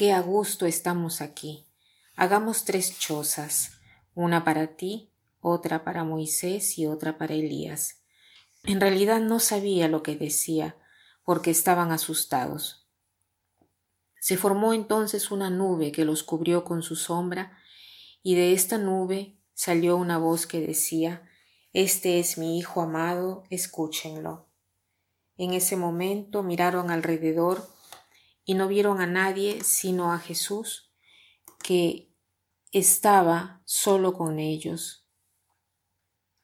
Qué a gusto estamos aquí. Hagamos tres chozas, una para ti, otra para Moisés y otra para Elías. En realidad no sabía lo que decía, porque estaban asustados. Se formó entonces una nube que los cubrió con su sombra, y de esta nube salió una voz que decía Este es mi Hijo amado, escúchenlo. En ese momento miraron alrededor y no vieron a nadie sino a Jesús, que estaba solo con ellos.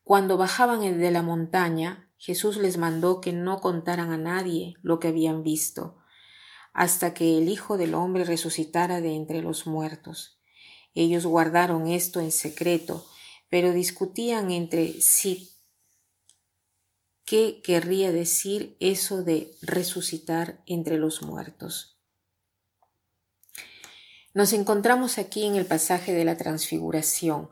Cuando bajaban de la montaña, Jesús les mandó que no contaran a nadie lo que habían visto, hasta que el Hijo del Hombre resucitara de entre los muertos. Ellos guardaron esto en secreto, pero discutían entre sí qué querría decir eso de resucitar entre los muertos. Nos encontramos aquí en el pasaje de la transfiguración.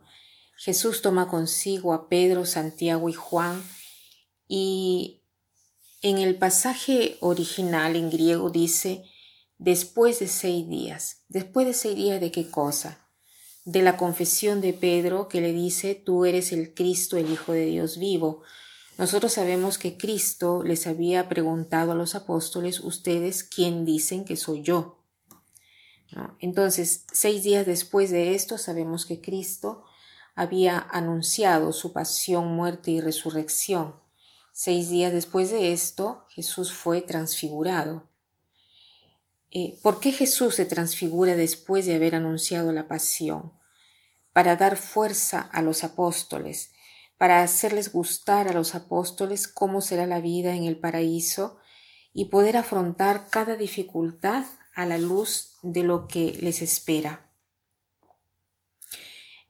Jesús toma consigo a Pedro, Santiago y Juan y en el pasaje original en griego dice después de seis días. ¿Después de seis días de qué cosa? De la confesión de Pedro que le dice tú eres el Cristo, el Hijo de Dios vivo. Nosotros sabemos que Cristo les había preguntado a los apóstoles, ustedes, ¿quién dicen que soy yo? Entonces, seis días después de esto, sabemos que Cristo había anunciado su pasión, muerte y resurrección. Seis días después de esto, Jesús fue transfigurado. Eh, ¿Por qué Jesús se transfigura después de haber anunciado la pasión? Para dar fuerza a los apóstoles, para hacerles gustar a los apóstoles cómo será la vida en el paraíso y poder afrontar cada dificultad a la luz de lo que les espera.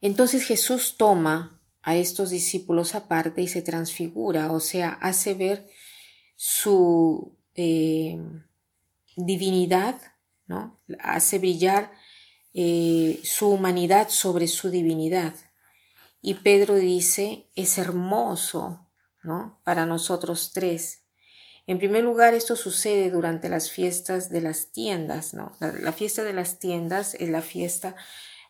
Entonces Jesús toma a estos discípulos aparte y se transfigura, o sea, hace ver su eh, divinidad, ¿no? hace brillar eh, su humanidad sobre su divinidad. Y Pedro dice, es hermoso ¿no? para nosotros tres en primer lugar, esto sucede durante las fiestas de las tiendas, ¿no? La, fiesta de las tiendas es la fiesta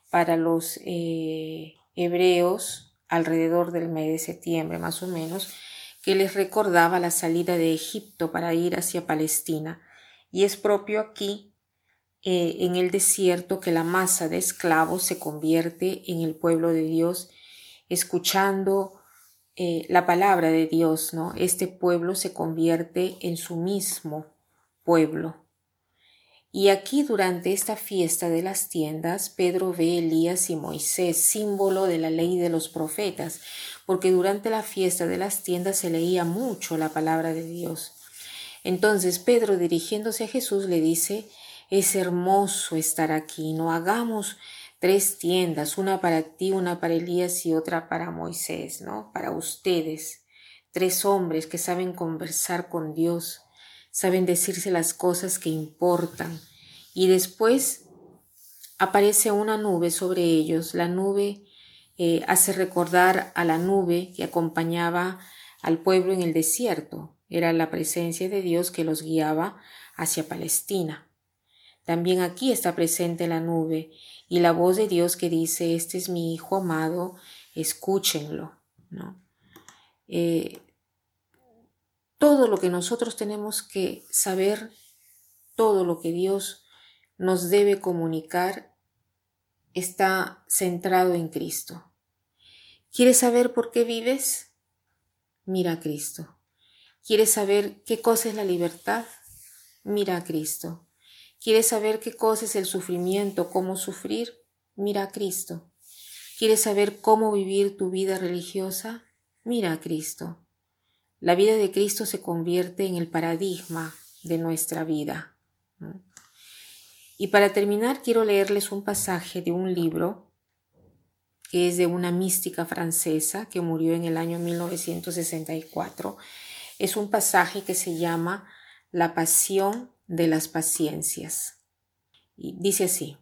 para los eh, hebreos alrededor del mes de septiembre, más o menos, que les recordaba la salida de Egipto para ir hacia Palestina. Y es propio aquí, eh, en el desierto, que la masa de esclavos se convierte en el pueblo de Dios, escuchando eh, la palabra de Dios, ¿no? Este pueblo se convierte en su mismo pueblo. Y aquí durante esta fiesta de las tiendas, Pedro ve Elías y Moisés, símbolo de la ley de los profetas, porque durante la fiesta de las tiendas se leía mucho la palabra de Dios. Entonces Pedro dirigiéndose a Jesús le dice, es hermoso estar aquí, no hagamos tres tiendas, una para ti, una para Elías y otra para Moisés, ¿no? Para ustedes, tres hombres que saben conversar con Dios, saben decirse las cosas que importan. Y después aparece una nube sobre ellos. La nube eh, hace recordar a la nube que acompañaba al pueblo en el desierto. Era la presencia de Dios que los guiaba hacia Palestina. También aquí está presente la nube y la voz de Dios que dice, este es mi Hijo amado, escúchenlo. ¿no? Eh, todo lo que nosotros tenemos que saber, todo lo que Dios nos debe comunicar, está centrado en Cristo. ¿Quieres saber por qué vives? Mira a Cristo. ¿Quieres saber qué cosa es la libertad? Mira a Cristo. ¿Quieres saber qué cosa es el sufrimiento, cómo sufrir? Mira a Cristo. ¿Quieres saber cómo vivir tu vida religiosa? Mira a Cristo. La vida de Cristo se convierte en el paradigma de nuestra vida. Y para terminar quiero leerles un pasaje de un libro que es de una mística francesa que murió en el año 1964. Es un pasaje que se llama La pasión de las paciencias. Y dice así,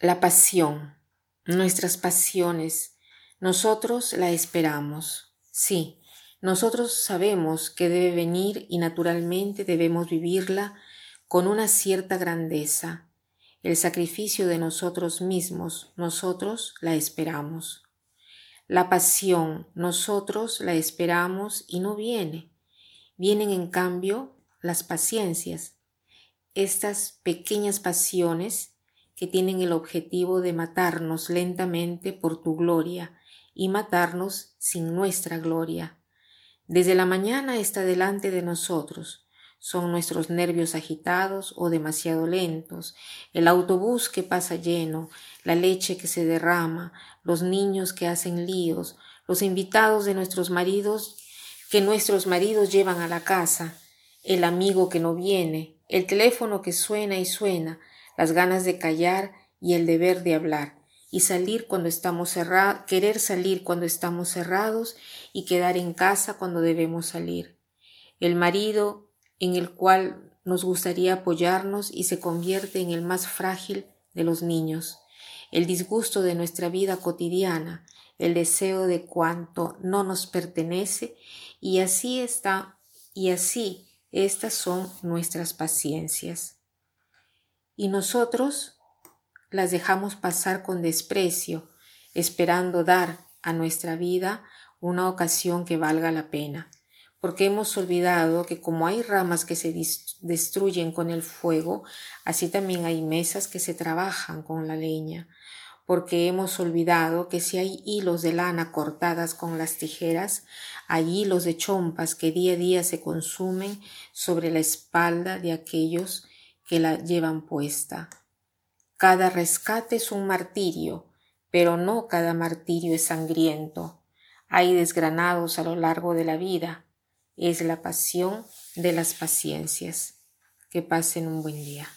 la pasión, nuestras pasiones, nosotros la esperamos, sí, nosotros sabemos que debe venir y naturalmente debemos vivirla con una cierta grandeza. El sacrificio de nosotros mismos, nosotros la esperamos. La pasión, nosotros la esperamos y no viene. Vienen en cambio las paciencias, estas pequeñas pasiones que tienen el objetivo de matarnos lentamente por tu gloria y matarnos sin nuestra gloria. Desde la mañana está delante de nosotros, son nuestros nervios agitados o demasiado lentos, el autobús que pasa lleno, la leche que se derrama, los niños que hacen líos, los invitados de nuestros maridos que nuestros maridos llevan a la casa, el amigo que no viene, el teléfono que suena y suena, las ganas de callar y el deber de hablar, y salir cuando estamos cerrados, querer salir cuando estamos cerrados y quedar en casa cuando debemos salir. El marido en el cual nos gustaría apoyarnos y se convierte en el más frágil de los niños, el disgusto de nuestra vida cotidiana, el deseo de cuanto no nos pertenece, y así está, y así estas son nuestras paciencias. Y nosotros las dejamos pasar con desprecio, esperando dar a nuestra vida una ocasión que valga la pena porque hemos olvidado que como hay ramas que se destruyen con el fuego, así también hay mesas que se trabajan con la leña, porque hemos olvidado que si hay hilos de lana cortadas con las tijeras, hay hilos de chompas que día a día se consumen sobre la espalda de aquellos que la llevan puesta. Cada rescate es un martirio, pero no cada martirio es sangriento. Hay desgranados a lo largo de la vida, es la pasión de las paciencias. Que pasen un buen día.